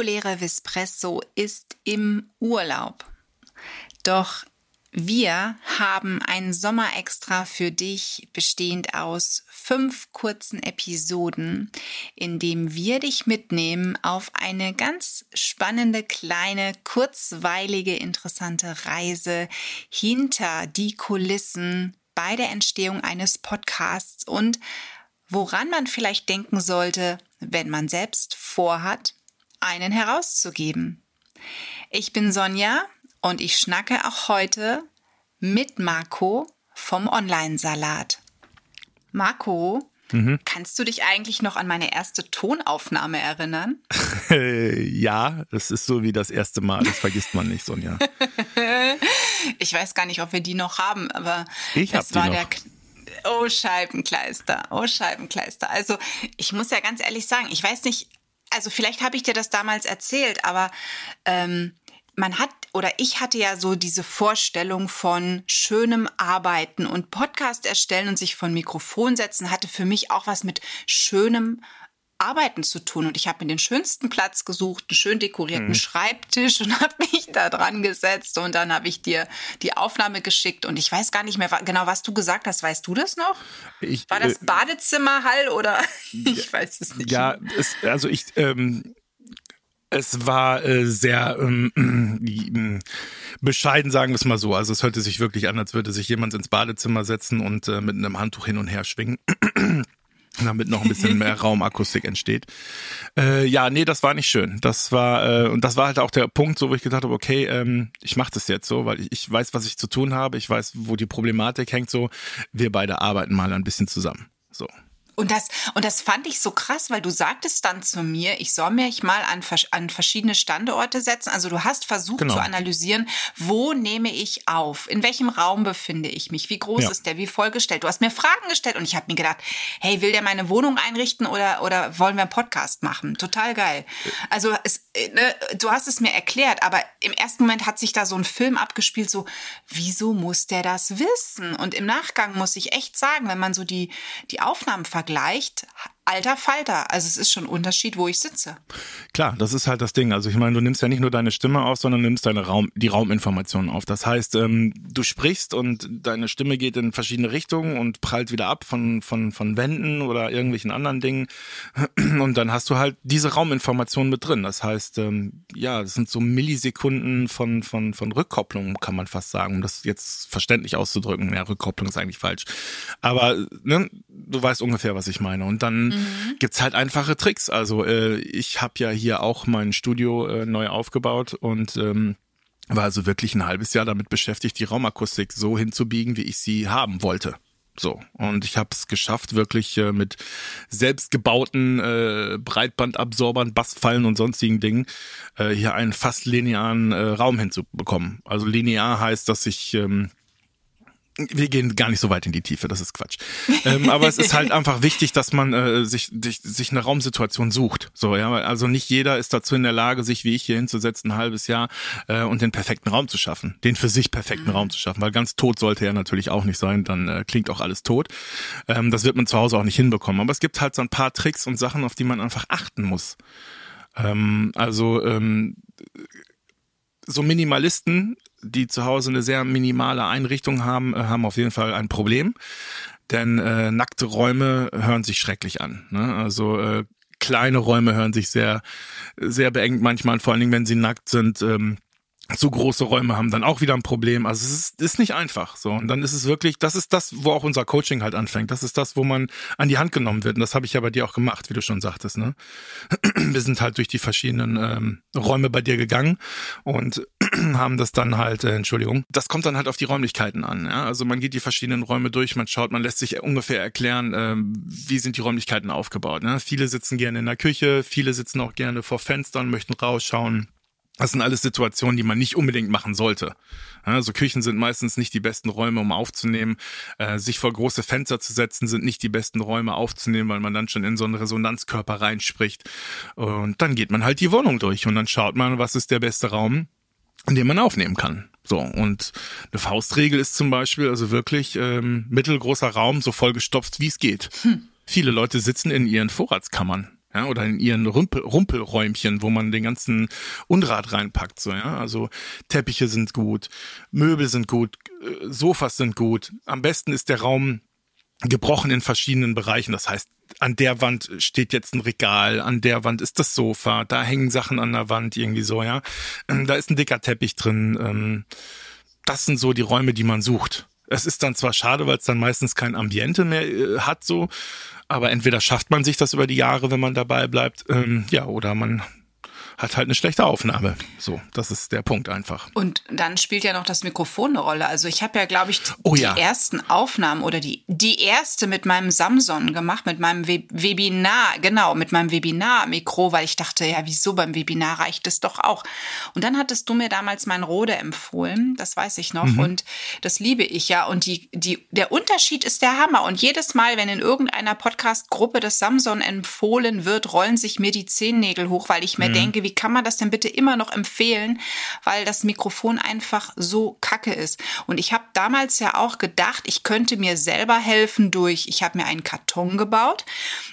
Reguläre Vespresso ist im Urlaub. Doch wir haben ein Sommerextra für dich, bestehend aus fünf kurzen Episoden, in dem wir dich mitnehmen auf eine ganz spannende, kleine, kurzweilige, interessante Reise hinter die Kulissen bei der Entstehung eines Podcasts und woran man vielleicht denken sollte, wenn man selbst vorhat, einen herauszugeben. Ich bin Sonja und ich schnacke auch heute mit Marco vom Online-Salat. Marco, mhm. kannst du dich eigentlich noch an meine erste Tonaufnahme erinnern? ja, das ist so wie das erste Mal. Das vergisst man nicht, Sonja. ich weiß gar nicht, ob wir die noch haben, aber ich das war der. Oh Scheibenkleister, oh Scheibenkleister. Also ich muss ja ganz ehrlich sagen, ich weiß nicht, also vielleicht habe ich dir das damals erzählt, aber ähm, man hat oder ich hatte ja so diese Vorstellung von schönem Arbeiten und Podcast erstellen und sich von Mikrofon setzen hatte für mich auch was mit schönem Arbeiten zu tun. Und ich habe mir den schönsten Platz gesucht, einen schön dekorierten mhm. Schreibtisch und habe mich da dran gesetzt. Und dann habe ich dir die Aufnahme geschickt. Und ich weiß gar nicht mehr genau, was du gesagt hast. Weißt du das noch? Ich, War das äh, Badezimmerhall oder ich weiß es nicht. Ja, es, also ich. Ähm es war äh, sehr ähm, äh, bescheiden, sagen wir es mal so. Also es hörte sich wirklich an, als würde sich jemand ins Badezimmer setzen und äh, mit einem Handtuch hin und her schwingen damit noch ein bisschen mehr Raumakustik entsteht. Äh, ja, nee, das war nicht schön. Das war äh, und das war halt auch der Punkt, so wo ich gedacht habe, okay, ähm, ich mache das jetzt so, weil ich, ich weiß, was ich zu tun habe. Ich weiß, wo die Problematik hängt. So, wir beide arbeiten mal ein bisschen zusammen. So. Und das, und das fand ich so krass, weil du sagtest dann zu mir, ich soll mich mal an, an verschiedene Standorte setzen. Also du hast versucht genau. zu analysieren, wo nehme ich auf? In welchem Raum befinde ich mich? Wie groß ja. ist der? Wie vollgestellt? Du hast mir Fragen gestellt und ich habe mir gedacht, hey, will der meine Wohnung einrichten oder, oder wollen wir einen Podcast machen? Total geil. Also es, ne, du hast es mir erklärt, aber im ersten Moment hat sich da so ein Film abgespielt, so, wieso muss der das wissen? Und im Nachgang muss ich echt sagen, wenn man so die, die Aufnahmen vergleicht, vergleicht, alter Falter. Also es ist schon ein Unterschied, wo ich sitze. Klar, das ist halt das Ding. Also ich meine, du nimmst ja nicht nur deine Stimme auf, sondern nimmst deine Raum, die Rauminformationen auf. Das heißt, ähm, du sprichst und deine Stimme geht in verschiedene Richtungen und prallt wieder ab von, von, von Wänden oder irgendwelchen anderen Dingen. Und dann hast du halt diese Rauminformationen mit drin. Das heißt, ähm, ja, das sind so Millisekunden von, von, von Rückkopplung, kann man fast sagen, um das jetzt verständlich auszudrücken. Ja, Rückkopplung ist eigentlich falsch. Aber ne, du weißt ungefähr, was ich meine. Und dann mhm. Gibt's halt einfache Tricks. Also äh, ich habe ja hier auch mein Studio äh, neu aufgebaut und ähm, war also wirklich ein halbes Jahr damit beschäftigt, die Raumakustik so hinzubiegen, wie ich sie haben wollte. So, und ich habe es geschafft, wirklich äh, mit selbstgebauten äh, Breitbandabsorbern, Bassfallen und sonstigen Dingen äh, hier einen fast linearen äh, Raum hinzubekommen. Also linear heißt, dass ich ähm, wir gehen gar nicht so weit in die Tiefe, das ist Quatsch. ähm, aber es ist halt einfach wichtig, dass man äh, sich, sich, sich eine Raumsituation sucht. So, ja, also nicht jeder ist dazu in der Lage, sich wie ich hier hinzusetzen, ein halbes Jahr äh, und den perfekten Raum zu schaffen, den für sich perfekten mhm. Raum zu schaffen, weil ganz tot sollte er natürlich auch nicht sein, dann äh, klingt auch alles tot. Ähm, das wird man zu Hause auch nicht hinbekommen. Aber es gibt halt so ein paar Tricks und Sachen, auf die man einfach achten muss. Ähm, also ähm, so Minimalisten die zu Hause eine sehr minimale Einrichtung haben, äh, haben auf jeden Fall ein Problem. Denn äh, nackte Räume hören sich schrecklich an. Ne? Also äh, kleine Räume hören sich sehr, sehr beengt manchmal, vor allen Dingen, wenn sie nackt sind. Ähm, zu große Räume haben dann auch wieder ein Problem. Also es ist, ist nicht einfach so. Und dann ist es wirklich, das ist das, wo auch unser Coaching halt anfängt. Das ist das, wo man an die Hand genommen wird. Und das habe ich ja bei dir auch gemacht, wie du schon sagtest. Ne? Wir sind halt durch die verschiedenen ähm, Räume bei dir gegangen und haben das dann halt, äh, Entschuldigung, das kommt dann halt auf die Räumlichkeiten an. Ja? Also man geht die verschiedenen Räume durch, man schaut, man lässt sich ungefähr erklären, ähm, wie sind die Räumlichkeiten aufgebaut. Ne? Viele sitzen gerne in der Küche, viele sitzen auch gerne vor Fenstern, möchten rausschauen das sind alles Situationen, die man nicht unbedingt machen sollte. Also Küchen sind meistens nicht die besten Räume, um aufzunehmen. Äh, sich vor große Fenster zu setzen, sind nicht die besten Räume aufzunehmen, weil man dann schon in so einen Resonanzkörper reinspricht. Und dann geht man halt die Wohnung durch und dann schaut man, was ist der beste Raum, in dem man aufnehmen kann. So, und eine Faustregel ist zum Beispiel also wirklich ähm, mittelgroßer Raum, so vollgestopft, wie es geht. Hm. Viele Leute sitzen in ihren Vorratskammern ja, oder in ihren Rumpel, Rumpelräumchen, wo man den ganzen Unrat reinpackt, so, ja. Also Teppiche sind gut, Möbel sind gut, äh, Sofas sind gut. Am besten ist der Raum gebrochen in verschiedenen Bereichen. Das heißt, an der Wand steht jetzt ein Regal, an der Wand ist das Sofa, da hängen Sachen an der Wand irgendwie so, ja. Ähm, da ist ein dicker Teppich drin. Ähm, das sind so die Räume, die man sucht. Es ist dann zwar schade, weil es dann meistens kein Ambiente mehr äh, hat, so, aber entweder schafft man sich das über die Jahre, wenn man dabei bleibt, ähm, ja, oder man hat halt eine schlechte Aufnahme. So, das ist der Punkt einfach. Und dann spielt ja noch das Mikrofon eine Rolle. Also ich habe ja, glaube ich, Oh die ja. ersten Aufnahmen oder die, die erste mit meinem Samson gemacht, mit meinem We Webinar, genau, mit meinem Webinar-Mikro, weil ich dachte, ja, wieso beim Webinar reicht es doch auch. Und dann hattest du mir damals mein Rode empfohlen, das weiß ich noch, und das liebe ich ja. Und die, die, der Unterschied ist der Hammer. Und jedes Mal, wenn in irgendeiner Podcast-Gruppe das Samson empfohlen wird, rollen sich mir die Zehennägel hoch, weil ich mir denke, wie kann man das denn bitte immer noch empfehlen, weil das Mikrofon einfach so kacke ist. Und ich habe damals ja auch gedacht, ich könnte mir selber helfen durch, ich habe mir einen Karton gebaut,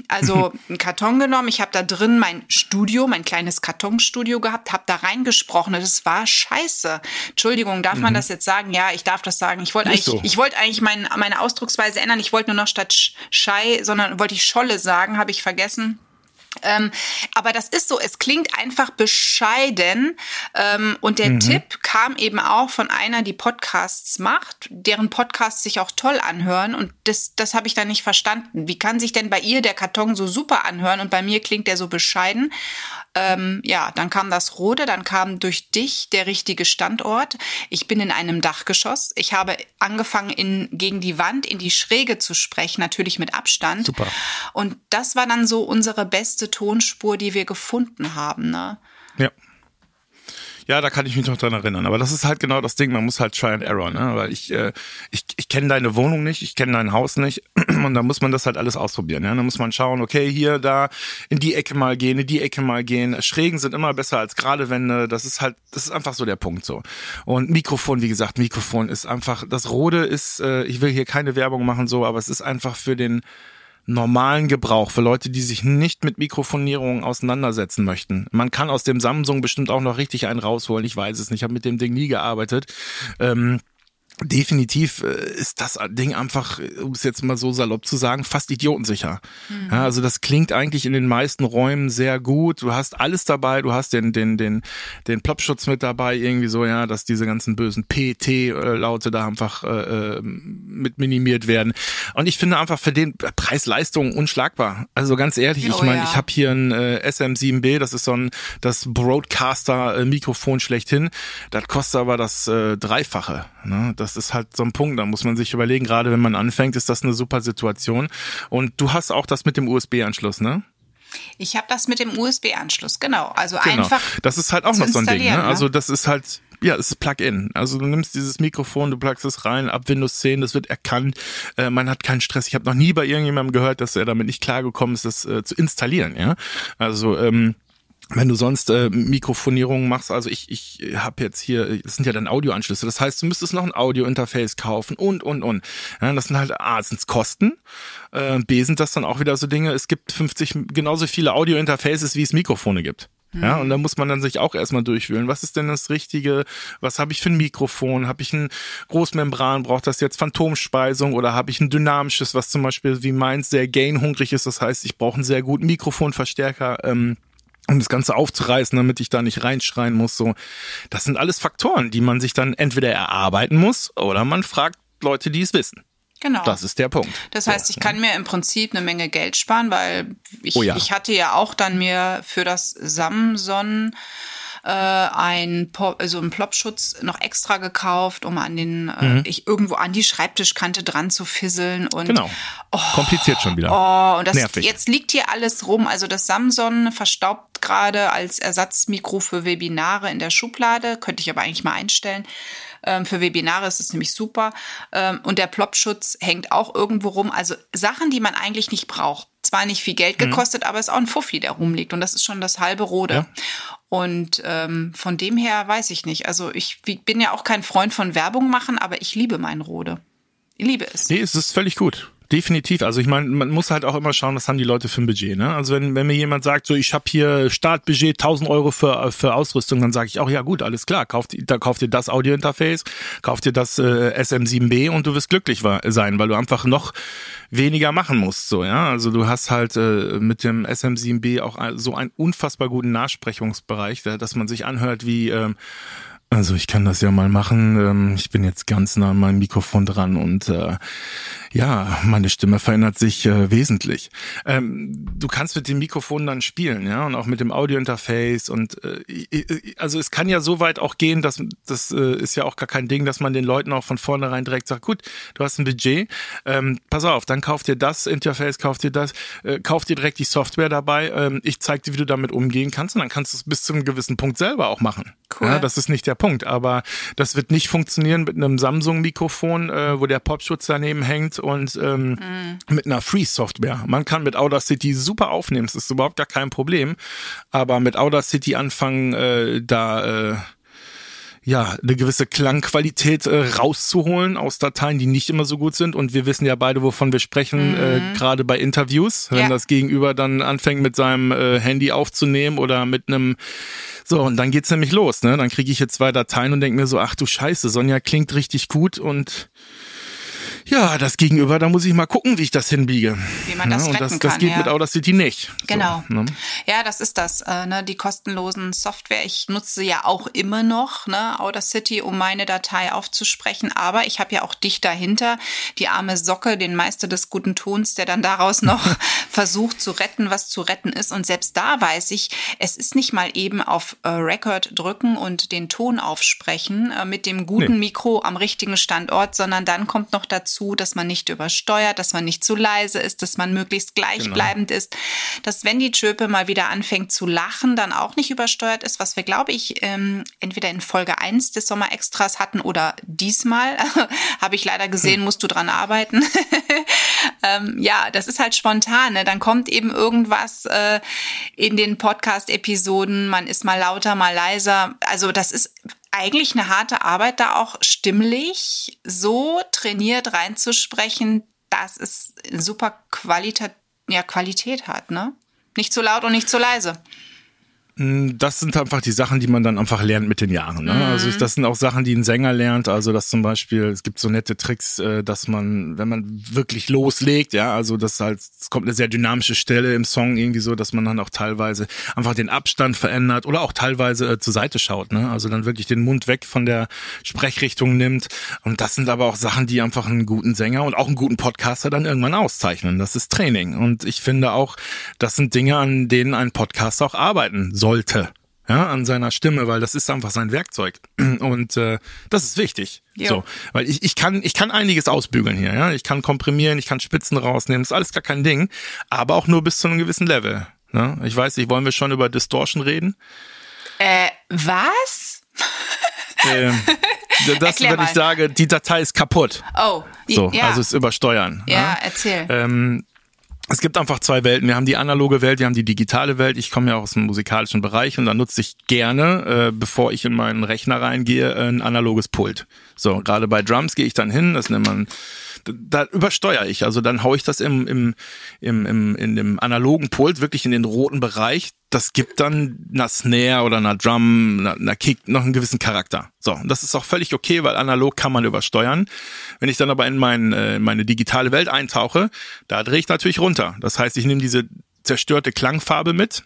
also einen Karton genommen, ich habe da drin mein Studio, mein kleines Kartonstudio gehabt, habe da reingesprochen und es war scheiße. Entschuldigung, darf man das jetzt sagen? Ja, ich darf das sagen. Ich wollte eigentlich, so. ich wollte eigentlich mein, meine Ausdrucksweise ändern. Ich wollte nur noch statt Sch- Schei, sondern wollte ich Scholle sagen, habe ich vergessen. Ähm, aber das ist so, es klingt einfach bescheiden. Ähm, und der Tipp kam eben auch von einer, die Podcasts macht, deren Podcasts sich auch toll anhören. Und das, das habe ich dann nicht verstanden. Wie kann sich denn bei ihr der Karton so super anhören und bei mir klingt der so bescheiden? Ähm, ja, dann kam das Rode, dann kam durch dich der richtige Standort. Ich bin in einem Dachgeschoss. Ich habe angefangen, in, gegen die Wand in die Schräge zu sprechen, natürlich mit Abstand. Super. Und das war dann so unsere beste Tonspur, die wir gefunden haben. Ne? Ja. Ja, da kann ich mich noch dran erinnern. Aber das ist halt genau das Ding. Man muss halt try and error, ne? Weil ich, äh, ich, ich kenne deine Wohnung nicht, ich kenne dein Haus nicht. Und da muss man das halt alles ausprobieren. Ja? Da muss man schauen, okay, hier, da, in die Ecke mal gehen, in die Ecke mal gehen. Schrägen sind immer besser als gerade Wände. Das ist halt, das ist einfach so der Punkt so. Und Mikrofon, wie gesagt, Mikrofon ist einfach, das Rode ist, äh, ich will hier keine Werbung machen so, aber es ist einfach für den normalen Gebrauch für Leute, die sich nicht mit Mikrofonierung auseinandersetzen möchten. Man kann aus dem Samsung bestimmt auch noch richtig einen rausholen. Ich weiß es nicht. Ich habe mit dem Ding nie gearbeitet. Ähm, Definitiv äh, ist das Ding einfach, um es jetzt mal so salopp zu sagen, fast idiotensicher. Ja, also das klingt eigentlich in den meisten Räumen sehr gut. Du hast alles dabei, du hast den den den den Plopschutz mit dabei, irgendwie so, ja, dass diese ganzen bösen PT-Laute da einfach äh, äh, mit minimiert werden. Und ich finde einfach für den Preis-Leistung unschlagbar. Also ganz ehrlich, ich Oh meine, ja. ich habe hier ein äh, SM7B, das ist so ein das Broadcaster-Mikrofon schlechthin. Das kostet aber das äh, Dreifache. Ne? Das ist halt so ein Punkt, da muss man sich überlegen, gerade wenn man anfängt, ist das eine super Situation. Und du hast auch das mit dem USB-Anschluss, ne? Ich habe das mit dem USB-Anschluss, genau. Also Genau. einfach. das ist halt auch noch so ein Ding. Ne? ne? Also das ist halt, ja, es ist Plug-in. Also du nimmst dieses Mikrofon, du plugst es rein, ab Windows 10, das wird erkannt. Äh, man hat keinen Stress. Ich habe noch nie bei irgendjemandem gehört, dass er damit nicht klargekommen ist, das äh, zu installieren. Ja, also ähm, wenn du sonst äh, Mikrofonierungen machst, also ich, ich habe jetzt hier, das sind ja dann Audioanschlüsse, das heißt, du müsstest noch ein Audio-Interface kaufen und, und, und. Ja, das sind halt, A, sind's Kosten, äh, B, sind das dann auch wieder so Dinge, es gibt 50, genauso viele Audio-Interfaces, wie es Mikrofone gibt. Ja, und da muss man dann sich auch erstmal durchwühlen. Was ist denn das Richtige? Was habe ich für ein Mikrofon? Habe ich ein Großmembran? Braucht das jetzt Phantomspeisung oder habe ich ein dynamisches, was zum Beispiel wie meins sehr gain-hungrig ist? Das heißt, ich brauche einen sehr guten Mikrofonverstärker. Ähm, um das Ganze aufzureißen, damit ich da nicht reinschreien muss. So, das sind alles Faktoren, die man sich dann entweder erarbeiten muss oder man fragt Leute, die es wissen. Genau. Das ist der Punkt. Das heißt, ich kann mir im Prinzip eine Menge Geld sparen, weil ich, Oh ja. ich hatte ja auch dann mir für das Samson äh, ein Po- also einen Plopschutz noch extra gekauft, um an den äh, ich irgendwo an die Schreibtischkante dran zu fisseln und Mhm. Genau. Kompliziert schon wieder. Oh, und das Nervig. jetzt liegt hier alles rum. Also das Samson verstaubt gerade als Ersatzmikro für Webinare in der Schublade. Könnte ich aber eigentlich mal einstellen. Ähm, für Webinare ist es nämlich super. Ähm, und der Plopschutz hängt auch irgendwo rum. Also Sachen, die man eigentlich nicht braucht. Zwar nicht viel Geld gekostet, aber es ist auch ein Fuffi, der rumliegt. Und das ist schon das halbe Rode. Ja. Und ähm, von dem her weiß ich nicht. Also ich bin ja auch kein Freund von Werbung machen, aber ich liebe mein Rode. Ich liebe es. Nee, es ist völlig gut. Definitiv. Also ich meine, man muss halt auch immer schauen, was haben die Leute für ein Budget. Ne? Also wenn, wenn mir jemand sagt, so ich habe hier Startbudget 1000 Euro für, für Ausrüstung, dann sage ich auch, ja gut, alles klar, kauft, da kauft ihr das Audiointerface, kauft ihr das äh, SM7B und du wirst glücklich sein, weil du einfach noch weniger machen musst. So, ja, also du hast halt äh, mit dem SM7B auch so einen unfassbar guten Nachsprechungsbereich, dass man sich anhört wie ähm, also ich kann das ja mal machen. Ähm, ich bin jetzt ganz nah an meinem Mikrofon dran und äh, ja, meine Stimme verändert sich äh, wesentlich. Ähm, du kannst mit dem Mikrofon dann spielen, ja, und auch mit dem Audiointerface und äh, also es kann ja so weit auch gehen, dass das äh, ist ja auch gar kein Ding, dass man den Leuten auch von vornherein direkt sagt, gut, du hast ein Budget, ähm, pass auf, dann kauf dir das Interface, kauf dir das, äh, kauf dir direkt die Software dabei. Ähm, ich zeig dir, wie du damit umgehen kannst und dann kannst du es bis zu einem gewissen Punkt selber auch machen. Cool. Ja, das ist nicht der Punkt, aber das wird nicht funktionieren mit einem Samsung-Mikrofon, äh, wo der Popschutz daneben hängt und ähm, mhm. mit einer Free-Software. Man kann mit Audacity super aufnehmen, das ist überhaupt gar kein Problem. Aber mit Audacity anfangen, äh, da äh, ja, eine gewisse Klangqualität äh, rauszuholen aus Dateien, die nicht immer so gut sind. Und wir wissen ja beide, wovon wir sprechen, mhm. äh, gerade bei Interviews, wenn ja. das Gegenüber dann anfängt mit seinem äh, Handy aufzunehmen oder mit einem so, und dann geht's nämlich los, ne? Dann kriege ich jetzt zwei Dateien und denke mir so, ach du Scheiße, Sonja klingt richtig gut und ja, das Gegenüber, da muss ich mal gucken, wie ich das hinbiege. Wie man das ja, und das, das kann, geht ja. mit Audacity nicht. Genau. So, ne? Ja, das ist das. Äh, ne, die kostenlosen Software. Ich nutze ja auch immer noch ne, Audacity, um meine Datei aufzusprechen. Aber ich habe ja auch dich dahinter, die arme Socke, den Meister des guten Tons, der dann daraus noch versucht zu retten, was zu retten ist. Und selbst da weiß ich, es ist nicht mal eben auf äh, Record drücken und den Ton aufsprechen äh, mit dem guten nee. Mikro am richtigen Standort, sondern dann kommt noch dazu, dazu, dass man nicht übersteuert, dass man nicht zu leise ist, dass man möglichst gleichbleibend genau. ist, dass wenn die Chöpe mal wieder anfängt zu lachen, dann auch nicht übersteuert ist, was wir, glaube ich, ähm, entweder in Folge 1 des Sommerextras hatten oder diesmal, habe ich leider gesehen, hm. musst du dran arbeiten. ähm, ja, das ist halt spontan. Ne? Dann kommt eben irgendwas äh, in den Podcast-Episoden, man ist mal lauter, mal leiser. Also das ist eigentlich eine harte Arbeit, da auch stimmlich so trainiert reinzusprechen, dass es super Qualität, ja, Qualität hat, ne? Nicht zu laut und nicht zu leise. Hm, das sind einfach die Sachen, die man dann einfach lernt mit den Jahren. Ne? Mhm. Also das sind auch Sachen, die ein Sänger lernt. Also dass zum Beispiel, es gibt so nette Tricks, äh, dass man, wenn man wirklich loslegt, ja, also das halt, es kommt eine sehr dynamische Stelle im Song irgendwie so, dass man dann auch teilweise einfach den Abstand verändert oder auch teilweise äh, zur Seite schaut. Ne? Also dann wirklich den Mund weg von der Sprechrichtung nimmt. Und das sind aber auch Sachen, die einfach einen guten Sänger und auch einen guten Podcaster dann irgendwann auszeichnen. Das ist Training. Und ich finde auch, das sind Dinge, an denen ein Podcaster auch arbeiten soll sollte. Ja, an seiner Stimme, weil das ist einfach sein Werkzeug. Und äh, das ist wichtig. Jo. So, weil ich, ich kann ich kann einiges ausbügeln hier, ja. Ich kann komprimieren, ich kann Spitzen rausnehmen, das ist alles gar kein Ding, aber auch nur bis zu einem gewissen Level. Ne? Ich weiß nicht, wollen wir schon über Distortion reden? Äh, was? ähm, das, wenn ich sage, die Datei ist kaputt. Oh, so, ja. also es übersteuern. Ja, ja? erzähl. Ähm, es gibt einfach zwei Welten. Wir haben die analoge Welt, wir haben die digitale Welt. Ich komme ja aus dem musikalischen Bereich und da nutze ich gerne, äh, bevor ich in meinen Rechner reingehe, ein analoges Pult. So, gerade bei Drums gehe ich dann hin, das nennt man da übersteuere ich. Also dann haue ich das im, im, im, im, in dem analogen Pult wirklich in den roten Bereich. Das gibt dann einer Snare oder einer Drum, einer, einer Kick noch einen gewissen Charakter. So, und das ist auch völlig okay, weil analog kann man übersteuern. Wenn ich dann aber in mein, äh, meine digitale Welt eintauche, da drehe ich natürlich runter. Das heißt, ich nehme diese zerstörte Klangfarbe mit,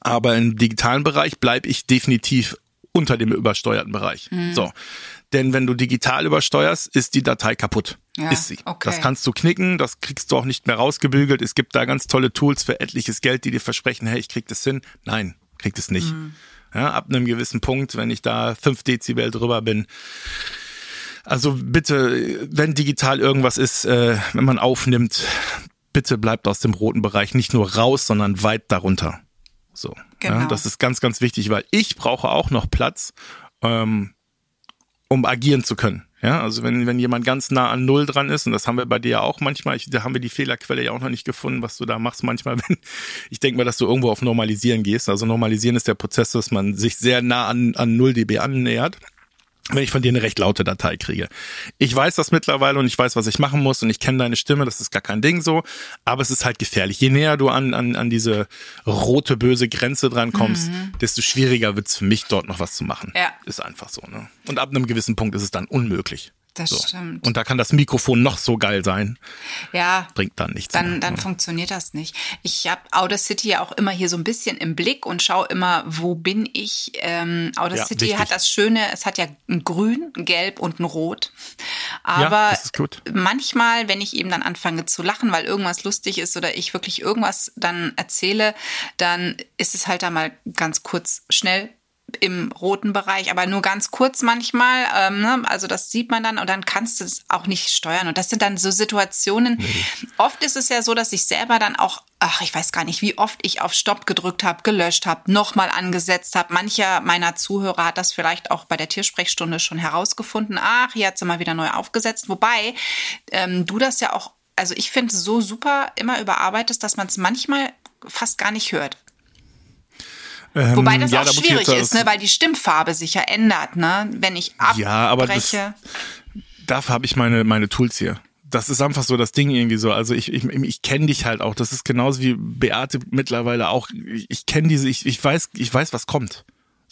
aber im digitalen Bereich bleibe ich definitiv unter dem übersteuerten Bereich. Mhm. So. Denn wenn du digital übersteuerst, ist die Datei kaputt. Ja, ist sie. Okay. Das kannst du knicken, das kriegst du auch nicht mehr rausgebügelt. Es gibt da ganz tolle Tools für etliches Geld, die dir versprechen, hey, ich krieg das hin. Nein, kriegt es nicht. Mhm. Ja, ab einem gewissen Punkt, wenn ich da fünf Dezibel drüber bin. Also bitte, wenn digital irgendwas ist, äh, wenn man aufnimmt, bitte bleibt aus dem roten Bereich nicht nur raus, sondern weit darunter. So. Genau. Ja, das ist ganz, ganz wichtig, weil ich brauche auch noch Platz, ähm, um agieren zu können. Ja, also wenn, wenn jemand ganz nah an Null dran ist, und das haben wir bei dir ja auch manchmal, ich, da haben wir die Fehlerquelle ja auch noch nicht gefunden, was du da machst manchmal, wenn, ich denke mal, dass du irgendwo auf Normalisieren gehst. Also Normalisieren ist der Prozess, dass man sich sehr nah an, an 0 dB annähert. Wenn ich von dir eine recht laute Datei kriege. Ich weiß das mittlerweile und ich weiß, was ich machen muss und ich kenne deine Stimme, das ist gar kein Ding so, aber es ist halt gefährlich. Je näher du an, an, an diese rote, böse Grenze dran kommst, mhm. desto schwieriger wird's für mich, dort noch was zu machen. Ja. Ist einfach so. Ne? Und ab einem gewissen Punkt ist es dann unmöglich. Das so. stimmt. Und da kann das Mikrofon noch so geil sein. Ja. Bringt dann nichts. Dann, mehr, dann oder? funktioniert das nicht. Ich habe Outer City ja auch immer hier so ein bisschen im Blick und schaue immer, wo bin ich. Ähm, Outer ja, hat das Schöne, es hat ja ein Grün, ein Gelb und ein Rot. Aber manchmal, wenn ich eben dann anfange zu lachen, weil irgendwas lustig ist oder ich wirklich irgendwas dann erzähle, dann ist es halt da mal ganz kurz schnell im roten Bereich, aber nur ganz kurz manchmal. Ähm, ne? Also das sieht man dann und dann kannst du es auch nicht steuern. Und das sind dann so Situationen. Nee. Oft ist es ja so, dass ich selber dann auch, ach, ich weiß gar nicht, wie oft ich auf Stopp gedrückt habe, gelöscht habe, nochmal angesetzt habe. Mancher meiner Zuhörer hat das vielleicht auch bei der Tiersprechstunde schon herausgefunden. Ach, hier hat sie mal wieder neu aufgesetzt. Wobei ähm, du das ja auch, also ich finde so super immer überarbeitest, dass man es manchmal fast gar nicht hört. Ähm, Wobei das ja, auch da schwierig ist, ne, weil die Stimmfarbe sich ja ändert, ne? Wenn ich abbreche. Ja, aber das, dafür habe ich meine, meine Tools hier. Das ist einfach so das Ding irgendwie so. Also ich, ich, ich kenne dich halt auch. Das ist genauso wie Beate mittlerweile auch. Ich, ich kenne diese, ich, ich weiß, ich weiß, was kommt.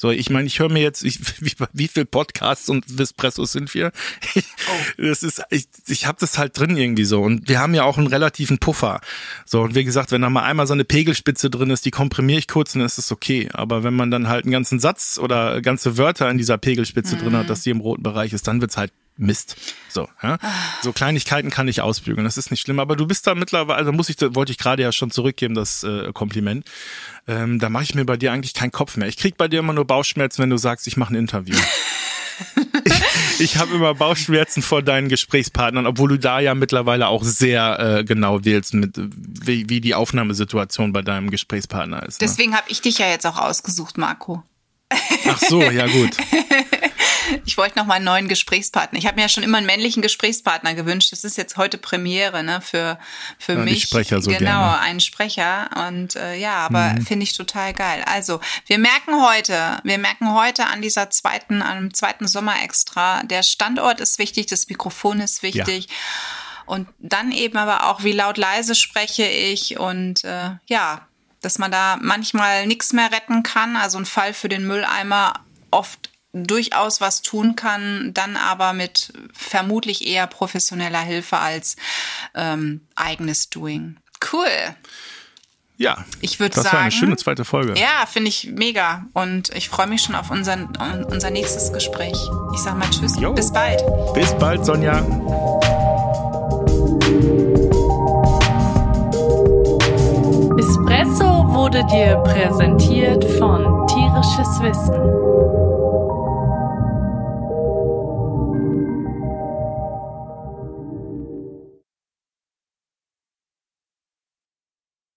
So, ich meine, ich höre mir jetzt, ich, wie, wie viel Podcasts und Vespressos sind wir? Ich, oh. Das ist, ich, ich habe das halt drin irgendwie so. Und wir haben ja auch einen relativen Puffer. So, und wie gesagt, wenn da mal einmal so eine Pegelspitze drin ist, die komprimiere ich kurz, dann ist es okay. Aber wenn man dann halt einen ganzen Satz oder ganze Wörter in dieser Pegelspitze mhm. drin hat, mhm. dass die im roten Bereich ist, dann wird's halt Mist. So, ja? so Kleinigkeiten kann ich ausbügeln, das ist nicht schlimm. Aber du bist da mittlerweile, also muss ich, wollte ich gerade ja schon zurückgeben, das äh, Kompliment. Ähm, da mache ich mir bei dir eigentlich keinen Kopf mehr. Ich krieg bei dir immer nur Bauchschmerzen, wenn du sagst, ich mache ein Interview. ich ich habe immer Bauchschmerzen vor deinen Gesprächspartnern, obwohl du da ja mittlerweile auch sehr äh, genau wählst, mit wie, wie die Aufnahmesituation bei deinem Gesprächspartner ist. Ne? Deswegen habe ich dich ja jetzt auch ausgesucht, Marco. Ach so, ja gut. Ich wollte noch mal einen neuen Gesprächspartner. Ich habe mir ja schon immer einen männlichen Gesprächspartner gewünscht. Das ist jetzt heute Premiere ne, für, für ja, mich. Sprecher so genau, gerne. einen Sprecher. Und äh, ja, aber mhm. finde ich total geil. Also, wir merken heute, wir merken heute an dieser zweiten, am zweiten Sommer extra, der Standort ist wichtig, das Mikrofon ist wichtig. Ja. Und dann eben aber auch, wie laut leise spreche ich und äh, ja, dass man da manchmal nichts mehr retten kann. Also ein Fall für den Mülleimer oft durchaus was tun kann, dann aber mit vermutlich eher professioneller Hilfe als ähm, eigenes Doing. Cool. Ja, ich würde sagen, das war eine schöne zweite Folge. Ja, finde ich mega und ich freue mich schon auf unseren, unser nächstes Gespräch. Ich sage mal Tschüss, jo. bis bald. Bis bald, Sonja. Espresso wurde dir präsentiert von Tierisches Wissen.